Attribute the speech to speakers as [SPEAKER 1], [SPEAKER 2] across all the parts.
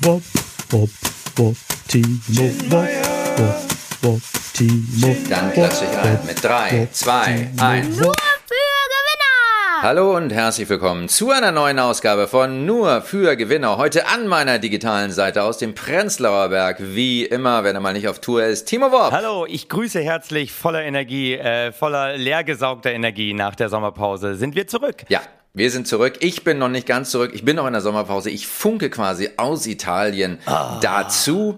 [SPEAKER 1] Bob, Bob, Bob, Timo, Bob, Bob, Bob, Timo.
[SPEAKER 2] Dann klatsche ich ein mit 3, 2, 1.
[SPEAKER 3] Nur für Gewinner!
[SPEAKER 2] Hallo und herzlich willkommen zu einer neuen Ausgabe von Nur für Gewinner. Heute an meiner digitalen Seite aus dem Prenzlauer Berg. Wie immer, wenn er mal nicht auf Tour ist, Timo Worp.
[SPEAKER 4] Hallo, ich grüße herzlich, voller Energie, äh, voller leergesaugter Energie nach der Sommerpause. Sind wir zurück?
[SPEAKER 2] Ja, wir sind zurück. Ich bin noch nicht ganz zurück. Ich bin noch in der Sommerpause. Ich funke quasi aus Italien dazu.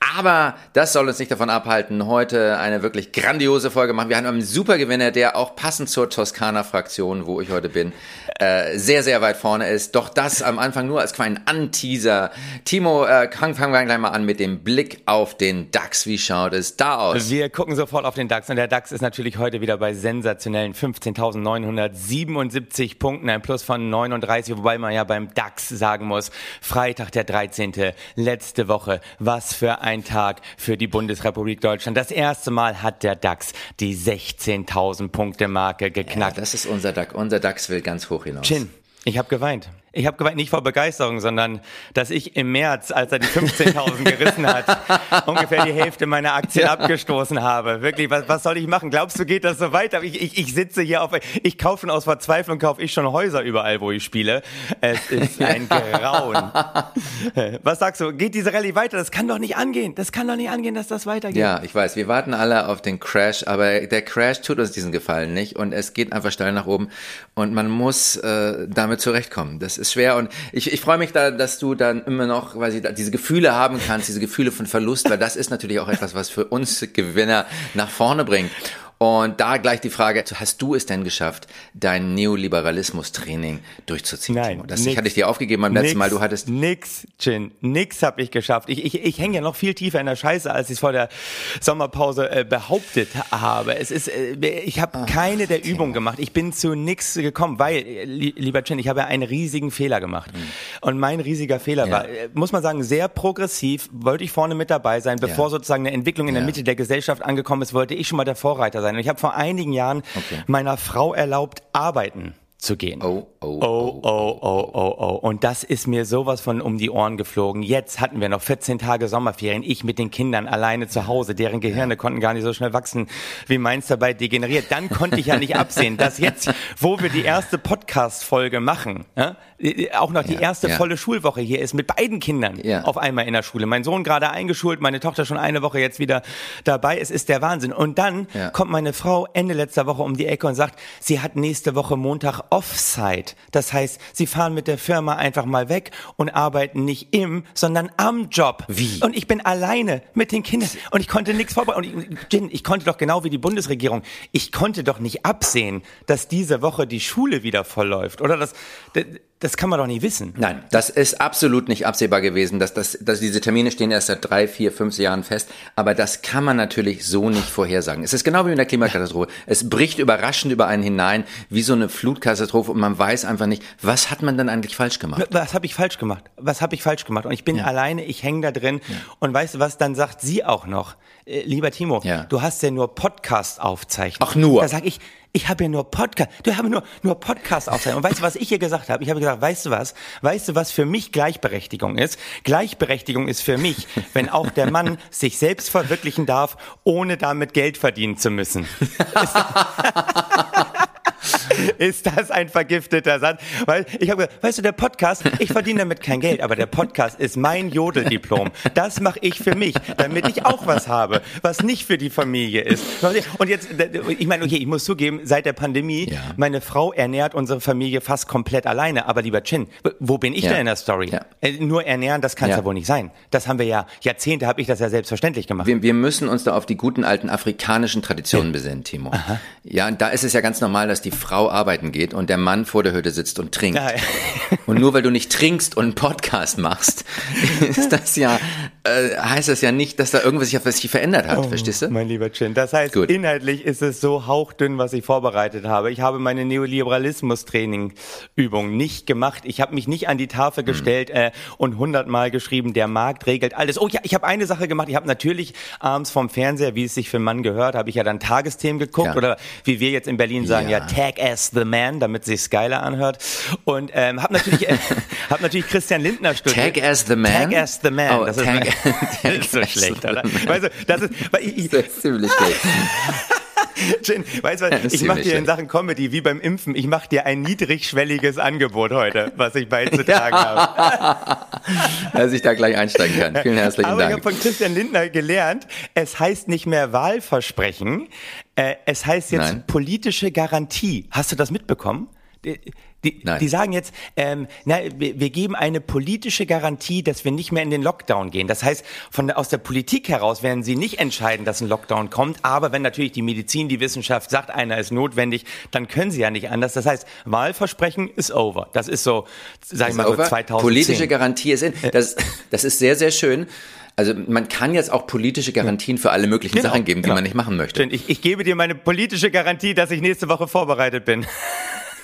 [SPEAKER 2] Aber das soll uns nicht davon abhalten, heute eine wirklich grandiose Folge machen. Wir haben einen super Gewinner, der auch passend zur Toskana-Fraktion, wo ich heute bin, äh, sehr, sehr weit vorne ist. Doch das am Anfang nur als kleinen Anteaser. Timo, äh, fangen wir gleich mal an mit dem Blick auf den DAX. Wie schaut es da aus?
[SPEAKER 4] Wir gucken sofort auf den DAX und der DAX ist natürlich heute wieder bei sensationellen 15.977 Punkten, ein Plus von 39, wobei man ja beim DAX sagen muss, Freitag der 13. letzte Woche, was für ein Tag für die Bundesrepublik Deutschland. Das erste Mal hat der DAX die 16.000 Punkte Marke
[SPEAKER 2] Ja,
[SPEAKER 4] geknackt.
[SPEAKER 2] das ist unser DAX. Unser DAX will ganz hoch hinaus.
[SPEAKER 4] Chin, ich habe geweint. Ich habe geweint nicht vor Begeisterung, sondern dass ich im März, als er die 15.000 gerissen hat, ungefähr die Hälfte meiner Aktien abgestoßen habe. Wirklich, was, was soll ich machen? Glaubst du, geht das so weiter? Ich, ich, ich sitze hier auf, ich kaufe schon aus Verzweiflung, kaufe ich schon Häuser überall, wo ich spiele. Es ist ein Grauen. Was sagst du? Geht diese Rallye weiter? Das kann doch nicht angehen. Das kann doch nicht angehen, dass das weitergeht.
[SPEAKER 2] Ja, ich weiß, wir warten alle auf den Crash, aber der Crash tut uns diesen Gefallen nicht und es geht einfach steil nach oben und man muss äh, damit zurechtkommen. Das ist schwer und ich, ich freue mich da, dass du dann immer noch quasi diese Gefühle haben kannst, diese Gefühle von Verlust, weil das ist natürlich auch etwas, was für uns Gewinner nach vorne bringt. Und da gleich die Frage, hast du es denn geschafft, dein Neoliberalismus-Training durchzuziehen?
[SPEAKER 4] Nein,
[SPEAKER 2] Timo? Das
[SPEAKER 4] nix.
[SPEAKER 2] hatte ich dir aufgegeben beim letzten
[SPEAKER 4] Nix,
[SPEAKER 2] Mal. Du hattest
[SPEAKER 4] nix, Chin, nix habe ich geschafft. Ich, ich, ich hänge ja noch viel tiefer in der Scheiße, als ich es vor der Sommerpause äh, behauptet habe. Es ist, äh, ich habe keine der Übungen gemacht. Ich bin zu nix gekommen, weil, äh, li- lieber Chin, ich habe ja einen riesigen Fehler gemacht. Und mein riesiger Fehler
[SPEAKER 2] Ja.
[SPEAKER 4] war, äh, muss man sagen, sehr progressiv. Wollte ich vorne mit dabei sein, bevor
[SPEAKER 2] Ja.
[SPEAKER 4] sozusagen eine Entwicklung in der
[SPEAKER 2] Ja.
[SPEAKER 4] Mitte der Gesellschaft angekommen ist, wollte ich schon mal der Vorreiter sein. Und ich habe vor einigen Jahren
[SPEAKER 2] Okay.
[SPEAKER 4] meiner Frau erlaubt, arbeiten zu gehen.
[SPEAKER 2] Oh, oh,
[SPEAKER 4] Oh, oh, oh, oh, oh. Und das ist mir sowas von um die Ohren geflogen. Jetzt hatten wir noch 14 Tage Sommerferien. Ich mit den Kindern alleine zu Hause. Deren Gehirne konnten gar nicht so schnell wachsen, wie meins dabei degeneriert. Dann konnte ich ja nicht absehen, dass jetzt, wo wir die erste Podcast-Folge machen, ja, auch noch die
[SPEAKER 2] Ja,
[SPEAKER 4] erste
[SPEAKER 2] ja.
[SPEAKER 4] volle Schulwoche hier ist mit beiden Kindern
[SPEAKER 2] Ja.
[SPEAKER 4] auf einmal in der Schule. Mein Sohn gerade eingeschult, meine Tochter schon eine Woche jetzt wieder dabei. Es ist der Wahnsinn. Und dann kommt meine Frau Ende letzter Woche um die Ecke und sagt, sie hat nächste Woche Montag Offsite. Das heißt, sie fahren mit der Firma einfach mal weg und arbeiten nicht im, sondern am Job.
[SPEAKER 2] Wie?
[SPEAKER 4] Und ich bin alleine mit den Kindern und ich konnte nichts vorbereiten. Und ich, Jin, ich konnte doch genau wie die Bundesregierung, ich konnte doch nicht absehen, dass diese Woche die Schule wieder vollläuft. Oder das, das, kann man doch nicht wissen.
[SPEAKER 2] Nein, das ist absolut nicht absehbar gewesen. Dass, das, dass diese Termine stehen erst seit drei, vier, fünf Jahren fest. Aber das kann man natürlich so nicht vorhersagen. Es ist genau wie mit der Klimakatastrophe. Es bricht überraschend über einen hinein, wie so eine Flutkatastrophe und man weiß einfach nicht, was hat man denn eigentlich falsch gemacht?
[SPEAKER 4] Was habe ich falsch gemacht? Was habe ich falsch gemacht? Und ich bin alleine, ich hänge da drin. Und weißt du was, dann sagt sie auch noch, äh, lieber Timo,
[SPEAKER 2] Ja.
[SPEAKER 4] du hast ja nur Podcast-Aufzeichnungen.
[SPEAKER 2] Ach, nur?
[SPEAKER 4] Da sag ich, ich habe ja nur Podcast, du hast nur, nur Podcast-Aufzeichnungen. Und weißt du, was ich ihr gesagt habe? Ich habe gesagt, weißt du was? Weißt du, was für mich Gleichberechtigung ist? Gleichberechtigung ist für mich, wenn auch der Mann sich selbst verwirklichen darf, ohne damit Geld verdienen zu müssen. ist das ein vergifteter Satz? Weil ich habe gesagt, weißt du, der Podcast, ich verdiene damit kein Geld, aber der Podcast ist mein Jodeldiplom. Das mache ich für mich, damit ich auch was habe, was nicht für die Familie ist. Und jetzt, ich meine, okay, ich muss zugeben, seit der Pandemie,
[SPEAKER 2] Ja.
[SPEAKER 4] meine Frau ernährt unsere Familie fast komplett alleine. Aber lieber Chin, wo bin ich
[SPEAKER 2] Ja.
[SPEAKER 4] denn in der Story?
[SPEAKER 2] Ja.
[SPEAKER 4] Äh, Nur ernähren, das kann es
[SPEAKER 2] Ja.
[SPEAKER 4] wohl nicht sein. Das haben wir ja, Jahrzehnte habe ich das ja selbstverständlich gemacht.
[SPEAKER 2] Wir, wir müssen uns da auf die guten alten afrikanischen Traditionen besinnen, Timo. Ja, und da ist es ja ganz normal, dass die Frau arbeiten geht und der Mann vor der Hütte sitzt und trinkt.
[SPEAKER 4] Ja, ja.
[SPEAKER 2] Und nur weil du nicht trinkst und einen Podcast machst, ist das ja, äh, heißt das ja nicht, dass da irgendwas sich, was sich verändert hat, verstehst du?
[SPEAKER 4] Mein lieber Chin. Das heißt,
[SPEAKER 2] Gut.
[SPEAKER 4] inhaltlich ist es so hauchdünn, was ich vorbereitet habe. Ich habe meine Neoliberalismus-Training-Übung nicht gemacht. Ich habe mich nicht an die Tafel gestellt äh, und hundertmal geschrieben, der Markt regelt alles. Oh ja, ich habe eine Sache gemacht. Ich habe natürlich abends vom Fernseher, wie es sich für einen Mann gehört, habe ich ja dann Tagesthemen geguckt
[SPEAKER 2] Ja.
[SPEAKER 4] oder wie wir jetzt in Berlin sagen, ja,
[SPEAKER 2] Ja.
[SPEAKER 4] Tag as the Man, damit sich geiler anhört. Und ähm, habe natürlich, äh, hab natürlich Christian Lindner studiert.
[SPEAKER 2] Tag as the Man?
[SPEAKER 4] Tag as the Man.
[SPEAKER 2] Oh,
[SPEAKER 4] das, ist, das ist so schlecht, oder? Weißt du, das ist, weil ich,
[SPEAKER 2] Das ist ziemlich schlecht.
[SPEAKER 4] Jin, weißt du, was, ich mache dir in. Sachen Comedy wie beim Impfen, ich mache dir ein niedrigschwelliges Angebot heute, was ich beizutragen habe.
[SPEAKER 2] Dass ich da gleich einsteigen kann. Vielen herzlichen
[SPEAKER 4] Aber ich habe
[SPEAKER 2] Dank.
[SPEAKER 4] von Christian Lindner gelernt, es heißt nicht mehr Wahlversprechen, äh, es heißt jetzt
[SPEAKER 2] Nein.
[SPEAKER 4] politische Garantie. Hast du das mitbekommen? Die, die, die sagen jetzt, ähm, na, wir, wir geben eine politische Garantie, dass wir nicht mehr in den Lockdown gehen. Das heißt, von aus der Politik heraus werden sie nicht entscheiden, dass ein Lockdown kommt. Aber wenn natürlich die Medizin, die Wissenschaft sagt, einer ist notwendig, dann können sie ja nicht anders. Das heißt, Wahlversprechen ist over. Das ist so, sag ich mal, so
[SPEAKER 2] Over.
[SPEAKER 4] 2010.
[SPEAKER 2] Politische Garantie ist in. Das, das ist sehr, sehr schön. Also man kann jetzt auch politische Garantien für alle möglichen
[SPEAKER 4] Genau,
[SPEAKER 2] Sachen geben, die
[SPEAKER 4] genau.
[SPEAKER 2] man nicht machen möchte.
[SPEAKER 4] Ich, ich gebe dir meine politische Garantie, dass ich nächste Woche vorbereitet bin.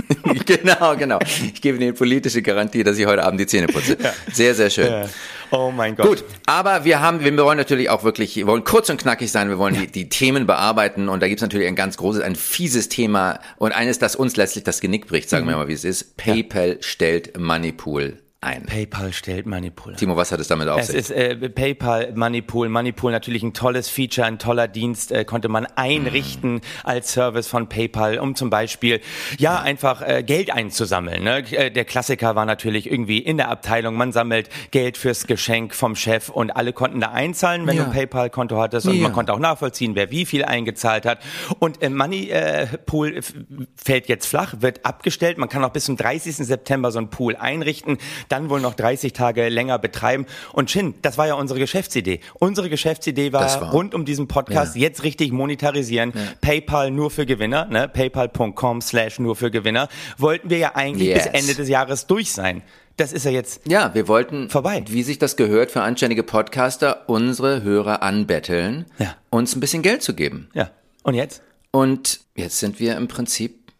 [SPEAKER 2] genau, genau. Ich gebe Ihnen politische Garantie, dass ich heute Abend die Zähne putze. Sehr, sehr schön.
[SPEAKER 4] Oh mein Gott.
[SPEAKER 2] Gut, aber wir haben, wir wollen natürlich auch wirklich, wir wollen kurz und knackig sein, wir wollen die, die Themen bearbeiten und da gibt's natürlich ein ganz großes, ein fieses Thema und eines, das uns letztlich das Genick bricht, sagen wir mal, wie es ist. PayPal stellt Moneypool ein.
[SPEAKER 4] PayPal stellt Moneypool.
[SPEAKER 2] Timo, was hat es damit auf
[SPEAKER 4] Es
[SPEAKER 2] sich?
[SPEAKER 4] ist äh, PayPal, Moneypool. Moneypool natürlich ein tolles Feature, ein toller Dienst, äh, konnte man einrichten als Service von PayPal, um zum Beispiel ja einfach äh, Geld einzusammeln. Ne? Äh, Der Klassiker war natürlich irgendwie in der Abteilung, man sammelt Geld fürs Geschenk vom Chef und alle konnten da einzahlen, wenn
[SPEAKER 2] Ja.
[SPEAKER 4] du ein PayPal-Konto hattest und
[SPEAKER 2] Ja.
[SPEAKER 4] man konnte auch nachvollziehen, wer wie viel eingezahlt hat. Und äh, Moneypool f- fällt jetzt flach, wird abgestellt. Man kann auch bis zum 30. September so einen Pool einrichten, dann wohl noch 30 Tage länger betreiben. Und Shin, das war ja unsere Geschäftsidee. Unsere Geschäftsidee war,
[SPEAKER 2] war-
[SPEAKER 4] rund um diesen Podcast jetzt richtig monetarisieren. PayPal nur für Gewinner, ne? paypal.com slash nur für Gewinner. Wollten wir ja eigentlich
[SPEAKER 2] Yes.
[SPEAKER 4] bis Ende des Jahres durch sein. Das ist ja jetzt
[SPEAKER 2] Ja, wir wollten,
[SPEAKER 4] Vorbei.
[SPEAKER 2] wie sich das gehört für anständige Podcaster, unsere Hörer anbetteln,
[SPEAKER 4] Ja.
[SPEAKER 2] uns ein bisschen Geld zu geben.
[SPEAKER 4] Ja. Und jetzt?
[SPEAKER 2] Und jetzt sind wir im Prinzip,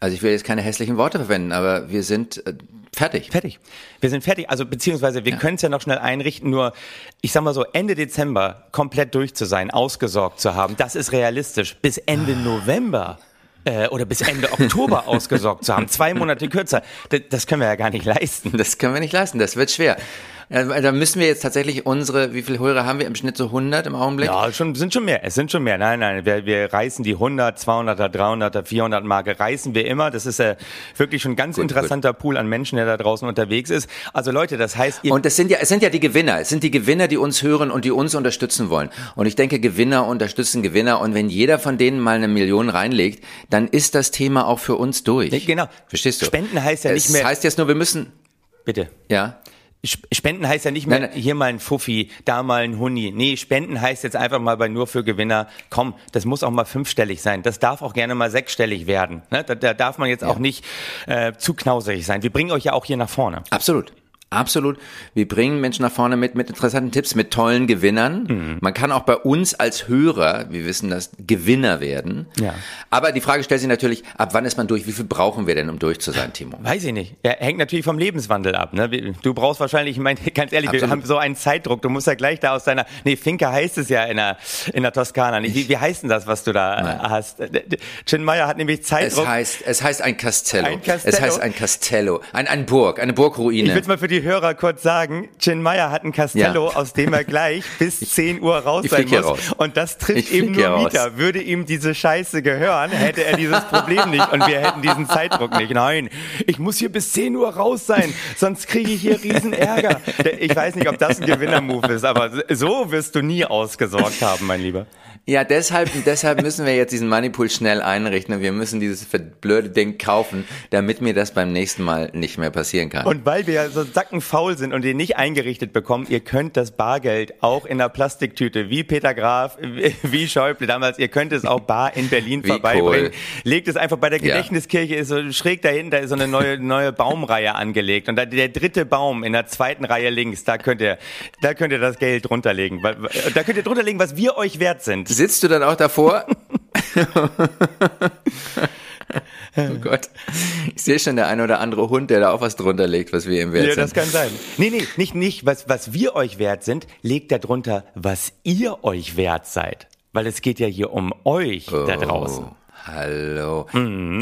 [SPEAKER 2] also ich will jetzt keine hässlichen Worte verwenden, aber wir sind äh, fertig.
[SPEAKER 4] Fertig. Wir sind fertig. Also beziehungsweise wir können es ja noch schnell einrichten, nur ich sag mal so, Ende Dezember komplett durch zu sein, ausgesorgt zu haben, das ist realistisch. Bis Ende November äh, oder bis Ende Oktober ausgesorgt zu haben, zwei Monate kürzer, das, das können wir ja gar nicht leisten.
[SPEAKER 2] Das können wir nicht leisten, das wird schwer. Da müssen wir jetzt tatsächlich unsere, wie viele Hörer haben wir im Schnitt so 100 im Augenblick?
[SPEAKER 4] Ja, schon, sind schon mehr. Es sind schon mehr. Nein, nein, wir, wir reißen die 100, 200er, 300er, 400 Marke, reißen wir immer. Das ist äh, wirklich schon ein ganz
[SPEAKER 2] Gut,
[SPEAKER 4] interessanter Pool an Menschen, der da draußen unterwegs ist. Also Leute, das heißt, ihr
[SPEAKER 2] Und das sind ja, es sind ja die Gewinner. Es sind die Gewinner, die uns hören und die uns unterstützen wollen. Und ich denke, Gewinner unterstützen Gewinner. Und wenn jeder von denen mal eine Million reinlegt, dann ist das Thema auch für uns durch.
[SPEAKER 4] Genau.
[SPEAKER 2] Verstehst du?
[SPEAKER 4] Spenden heißt ja
[SPEAKER 2] es
[SPEAKER 4] nicht mehr-
[SPEAKER 2] heißt jetzt nur, wir müssen,
[SPEAKER 4] bitte.
[SPEAKER 2] ja.
[SPEAKER 4] Sp- Spenden heißt ja nicht mehr
[SPEAKER 2] Nein, nein.
[SPEAKER 4] hier mal ein Fuffi, da mal ein Huni. Nee, Spenden heißt jetzt einfach mal bei nur für Gewinner. Komm, das muss auch mal fünfstellig sein. Das darf auch gerne mal sechsstellig werden. Ne? Da, da darf man jetzt auch nicht äh, zu knauserig sein. Wir bringen euch ja auch hier nach vorne.
[SPEAKER 2] Absolut. Absolut. Wir bringen Menschen nach vorne mit, mit interessanten Tipps, mit tollen Gewinnern.
[SPEAKER 4] Mhm.
[SPEAKER 2] Man kann auch bei uns als Hörer, wir wissen das, Gewinner werden.
[SPEAKER 4] Ja.
[SPEAKER 2] Aber die Frage stellt sich natürlich, ab wann ist man durch? Wie viel brauchen wir denn, um durch zu sein, Timo?
[SPEAKER 4] Weiß ich nicht. Ja, hängt natürlich vom Lebenswandel ab. Ne? Wir- Du brauchst wahrscheinlich, ich meine, ganz ehrlich, wir
[SPEAKER 2] Absolut.
[SPEAKER 4] haben so einen Zeitdruck. Du musst ja gleich da aus deiner, nee, Finca heißt es ja in der, in der Toskana. nicht? Wie, wie heißt denn das, was du da
[SPEAKER 2] Nein.
[SPEAKER 4] äh, hast? Chin Meyer hat nämlich
[SPEAKER 2] Es
[SPEAKER 4] Zeitdruck.
[SPEAKER 2] heißt, es heißt ein Castello.
[SPEAKER 4] Ein Castello?
[SPEAKER 2] Es heißt ein Castello. Ein, ein Burg, eine
[SPEAKER 4] Ich
[SPEAKER 2] Burgruine.
[SPEAKER 4] will mal für die Hörer kurz sagen, Chin Meyer hat ein Castello,
[SPEAKER 2] Ja.
[SPEAKER 4] aus dem er gleich bis 10 Uhr raus
[SPEAKER 2] ich
[SPEAKER 4] sein muss.
[SPEAKER 2] raus.
[SPEAKER 4] Und das trifft
[SPEAKER 2] Ich
[SPEAKER 4] eben nur. Mieter. Würde ihm diese Scheiße gehören, hätte er dieses Problem nicht und wir hätten diesen Zeitdruck nicht. Nein, ich muss hier bis 10 Uhr raus sein, sonst kriege ich hier riesen Ärger. Ich weiß nicht, ob das ein Gewinnermove ist, aber so wirst du nie ausgesorgt haben, mein Lieber.
[SPEAKER 2] Ja, deshalb, deshalb müssen wir jetzt diesen Moneypool schnell einrichten und wir müssen dieses blöde Ding kaufen, damit mir das beim nächsten Mal nicht mehr passieren kann.
[SPEAKER 4] Und weil wir ja so sackenfaul sind und den nicht eingerichtet bekommen, ihr könnt das Bargeld auch in der Plastiktüte, wie Peter Graf, wie Schäuble damals, ihr könnt es auch bar in Berlin
[SPEAKER 2] Wie
[SPEAKER 4] vorbeibringen.
[SPEAKER 2] Kohl.
[SPEAKER 4] Legt es einfach bei der. Gedächtniskirche, ist so schräg dahinten, da ist so eine neue, neue Baumreihe angelegt. Und da, der dritte Baum in der zweiten Reihe links, da könnt ihr, da könnt ihr das Geld drunterlegen. Weil- Da könnt ihr drunterlegen, was wir euch wert sind.
[SPEAKER 2] Sitzt du dann auch davor? oh Gott. Ich sehe schon der eine oder andere Hund, der da auch was drunter legt, was wir ihm wert
[SPEAKER 4] Ja,
[SPEAKER 2] sind.
[SPEAKER 4] das kann sein. Nee, nee, nicht, nicht, was, was wir euch wert sind, legt da drunter, was ihr euch wert seid. Weil es geht ja hier um euch da draußen.
[SPEAKER 2] Hallo.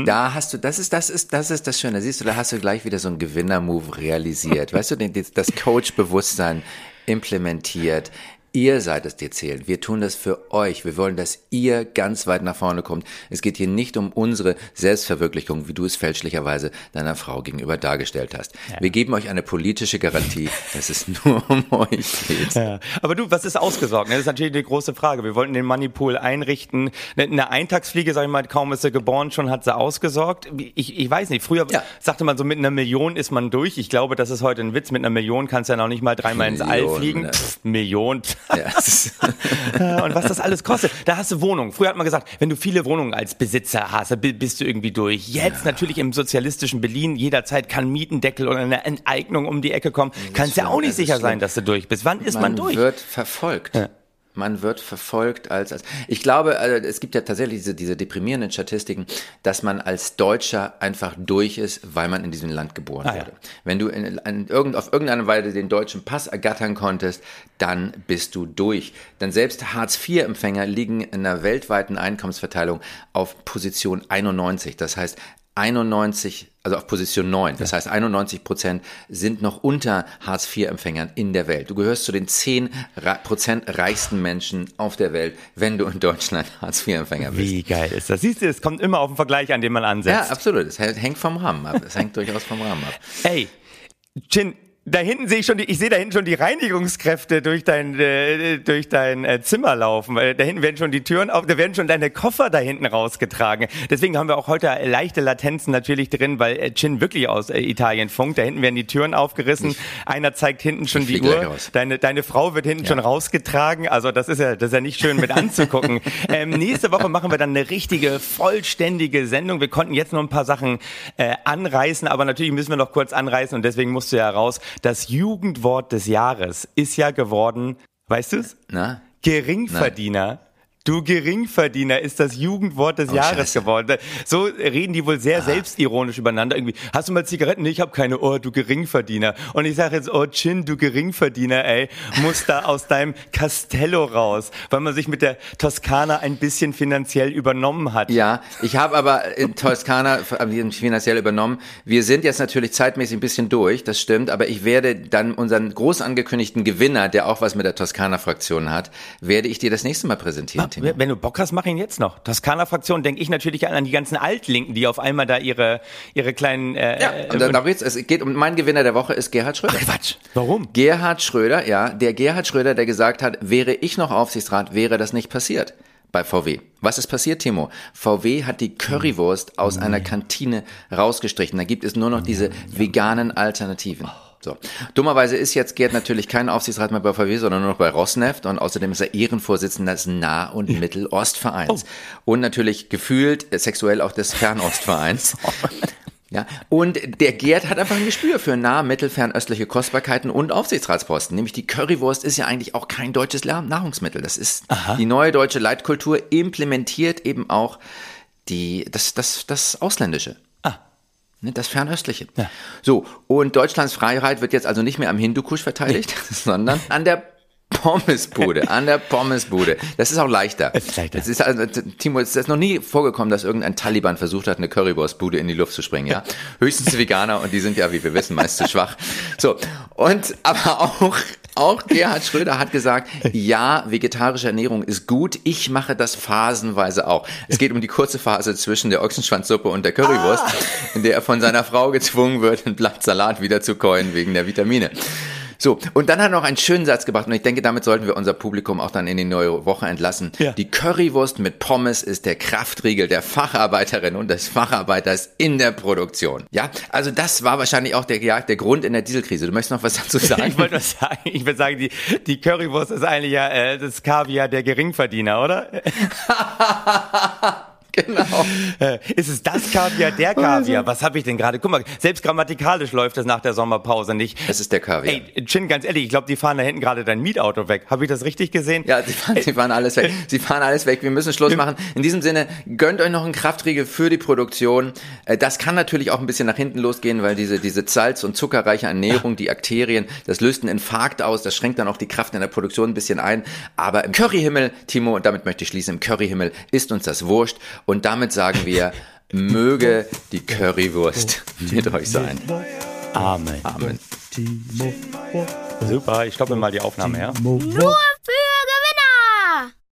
[SPEAKER 2] Da hast du, das ist, das ist, das ist das Schöne. Siehst du, da hast du gleich wieder so einen Gewinner-Move realisiert. Weißt du, das Coach-Bewusstsein implementiert. Ihr seid es, die zählen. Wir tun das für euch. Wir wollen, dass ihr ganz weit nach vorne kommt. Es geht hier nicht um unsere Selbstverwirklichung, wie du es fälschlicherweise deiner Frau gegenüber dargestellt hast. Wir geben euch eine politische Garantie, dass es nur um euch geht.
[SPEAKER 4] Ja. Aber du, was ist ausgesorgt? Das ist natürlich die große Frage. Wir wollten den Moneypool einrichten. Eine- Eintagsfliege, sag ich mal, kaum ist sie geboren, schon hat sie ausgesorgt. Ich, ich weiß nicht, früher
[SPEAKER 2] Ja.
[SPEAKER 4] sagte man so, mit einer Million ist man durch. Ich glaube, das ist heute ein Witz. Mit einer Million kannst du ja noch nicht mal dreimal ins All fliegen.
[SPEAKER 2] ne?
[SPEAKER 4] Pff, Million.
[SPEAKER 2] Ja,
[SPEAKER 4] Ja, und was das alles kostet. Da hast du Wohnungen. Früher hat man gesagt, wenn du viele Wohnungen als Besitzer hast, dann bi- bist du irgendwie durch. Jetzt natürlich im sozialistischen Berlin, jederzeit kann Mietendeckel oder eine Enteignung um die Ecke kommen. Kannst ja auch nicht sicher sein,
[SPEAKER 2] schlimm.
[SPEAKER 4] dass du durch bist. Wann ist man,
[SPEAKER 2] man
[SPEAKER 4] durch?
[SPEAKER 2] wird verfolgt. Man wird verfolgt als, als ich glaube, also es gibt ja tatsächlich diese, diese deprimierenden Statistiken, dass man als Deutscher einfach durch ist, weil man in diesem Land geboren
[SPEAKER 4] Ah, ja.
[SPEAKER 2] wurde. Wenn du in, in irgend, auf irgendeine Weise den deutschen Pass ergattern konntest, dann bist du durch. Denn selbst Hartz-IV-Empfänger liegen in einer weltweiten Einkommensverteilung auf Position 91. Das heißt, 91, also auf Position 9. Das heißt, 91 Prozent sind noch unter Hartz-IV-Empfängern in der Welt. Du gehörst zu den 10 Ra- Prozent reichsten Menschen auf der Welt, wenn du in Deutschland Hartz-IV-Empfänger bist.
[SPEAKER 4] Wie geil ist das? Siehst du, es kommt immer auf den Vergleich an, den man
[SPEAKER 2] Ja,
[SPEAKER 4] ansetzt.
[SPEAKER 2] absolut. Es hängt vom Rahmen ab. Es hängt durchaus vom Rahmen ab.
[SPEAKER 4] Ey, Chin, da hinten sehe ich schon, die, ich sehe da hinten schon die Reinigungskräfte durch dein äh, durch dein äh, Zimmer laufen. Äh, Da hinten werden schon die Türen auf, da werden schon deine Koffer da hinten rausgetragen. Deswegen haben wir auch heute leichte Latenzen natürlich drin, weil äh, Chin wirklich aus äh, Italien funkt. Da hinten werden die Türen aufgerissen. Einer zeigt hinten schon
[SPEAKER 2] ich
[SPEAKER 4] die Uhr.
[SPEAKER 2] raus.
[SPEAKER 4] Deine deine Frau wird hinten schon rausgetragen. Also das ist ja das ist ja nicht schön mit anzugucken. ähm, nächste Woche machen wir dann eine richtige vollständige Sendung. Wir konnten jetzt noch ein paar Sachen äh, anreißen, aber natürlich müssen wir noch kurz anreißen und deswegen musst du ja raus. Das Jugendwort des Jahres ist ja geworden, weißt du es?
[SPEAKER 2] Na?
[SPEAKER 4] Geringverdiener. Du Geringverdiener ist das Jugendwort des
[SPEAKER 2] Oh,
[SPEAKER 4] Jahres
[SPEAKER 2] Scheiße.
[SPEAKER 4] geworden. So reden die wohl sehr selbstironisch übereinander. Irgendwie, hast du mal Zigaretten? Nee, ich habe keine. Oh, du Geringverdiener. Und ich sage jetzt, oh, Chin, du Geringverdiener, ey, muss da aus deinem Castello raus, weil man sich mit der Toskana ein bisschen finanziell übernommen hat.
[SPEAKER 2] Ja, ich habe aber in Toskana finanziell übernommen. Wir sind jetzt natürlich zeitmäßig ein bisschen durch, das stimmt, aber ich werde dann unseren groß angekündigten Gewinner, der auch was mit der Toskana-Fraktion hat, werde ich dir das nächste Mal präsentieren, Timo.
[SPEAKER 4] Wenn du Bock hast, mach ihn jetzt noch. Toskana-Fraktion denke ich natürlich an die ganzen Altlinken, die auf einmal da ihre, ihre kleinen... Äh,
[SPEAKER 2] Ja,
[SPEAKER 4] äh,
[SPEAKER 2] und da, darum geht's. Es geht um mein Gewinner der Woche ist Gerhard Schröder.
[SPEAKER 4] Quatsch. Warum?
[SPEAKER 2] Gerhard Schröder, ja, der Gerhard Schröder, der gesagt hat, wäre ich noch Aufsichtsrat, wäre das nicht passiert bei VW. Was ist passiert, Timo? VW hat die Currywurst aus einer Kantine rausgestrichen. Da gibt es nur noch diese veganen Alternativen. So. Dummerweise ist jetzt Gerd natürlich kein Aufsichtsrat mehr bei VW, sondern nur noch bei Rosneft und außerdem ist er Ehrenvorsitzender des Nah- und Mittelostvereins. Und natürlich gefühlt sexuell auch des Fernostvereins. Ja, und der Gerd hat einfach ein Gespür für nah, mittel, fernöstliche Kostbarkeiten und Aufsichtsratsposten. Nämlich die Currywurst ist ja eigentlich auch kein deutsches Nahrungsmittel. Das ist die neue deutsche Leitkultur implementiert eben auch die, das, das, das Ausländische. Ne, Das Fernöstliche. So, und Deutschlands Freiheit wird jetzt also nicht mehr am Hindukusch verteidigt, sondern an der Pommesbude, an der Pommesbude. Das ist auch leichter.
[SPEAKER 4] Es ist leichter.
[SPEAKER 2] Es ist also, Timo, es ist noch nie vorgekommen, dass irgendein Taliban versucht hat, eine Currywurstbude in die Luft zu springen, ja? Höchstens Veganer und die sind ja, wie wir wissen, meist zu schwach. So. Und, aber auch, auch Gerhard Schröder hat gesagt, ja, vegetarische Ernährung ist gut. Ich mache das phasenweise auch. Es geht um die kurze Phase zwischen der Ochsenschwanzsuppe und der Currywurst, in der er von seiner Frau gezwungen wird, ein Blatt Salat wieder zu wegen der Vitamine. So, und dann hat er noch einen schönen Satz gebracht und ich denke, damit sollten wir unser Publikum auch dann in die neue Woche entlassen.
[SPEAKER 4] Ja.
[SPEAKER 2] Die Currywurst mit Pommes ist der Kraftriegel der Facharbeiterin und des Facharbeiters in der Produktion. Ja, also das war wahrscheinlich auch der, ja, der Grund in der Dieselkrise. Du möchtest noch was dazu sagen?
[SPEAKER 4] Ich wollte sagen. Ich würde sagen, die, die Currywurst ist eigentlich ja äh, das Kaviar der Geringverdiener, oder?
[SPEAKER 2] genau.
[SPEAKER 4] Äh, ist es das Kaviar, der Kaviar? Was habe ich denn gerade? Guck mal, selbst grammatikalisch läuft das nach der Sommerpause nicht.
[SPEAKER 2] Es ist der Kaviar.
[SPEAKER 4] Ey, Chin, ganz ehrlich, ich glaube, die fahren da hinten gerade dein Mietauto weg. Habe ich das richtig gesehen?
[SPEAKER 2] Ja, sie fahren, sie fahren alles weg. Sie fahren alles weg. Wir müssen Schluss machen. In diesem Sinne, gönnt euch noch einen Kraftriegel für die Produktion. Äh, Das kann natürlich auch ein bisschen nach hinten losgehen, weil diese, diese salz- und zuckerreiche Ernährung, die Bakterien, das löst einen Infarkt aus, das schränkt dann auch die Kraft in der Produktion ein bisschen ein. Aber im Curryhimmel, Timo, und damit möchte ich schließen, im Curryhimmel ist uns das wurscht. Und damit sagen wir, möge die Currywurst mit euch sein.
[SPEAKER 4] Amen.
[SPEAKER 2] Amen.
[SPEAKER 4] Super, ich stoppe mal die Aufnahme, ja?
[SPEAKER 1] Timo,
[SPEAKER 3] Nur für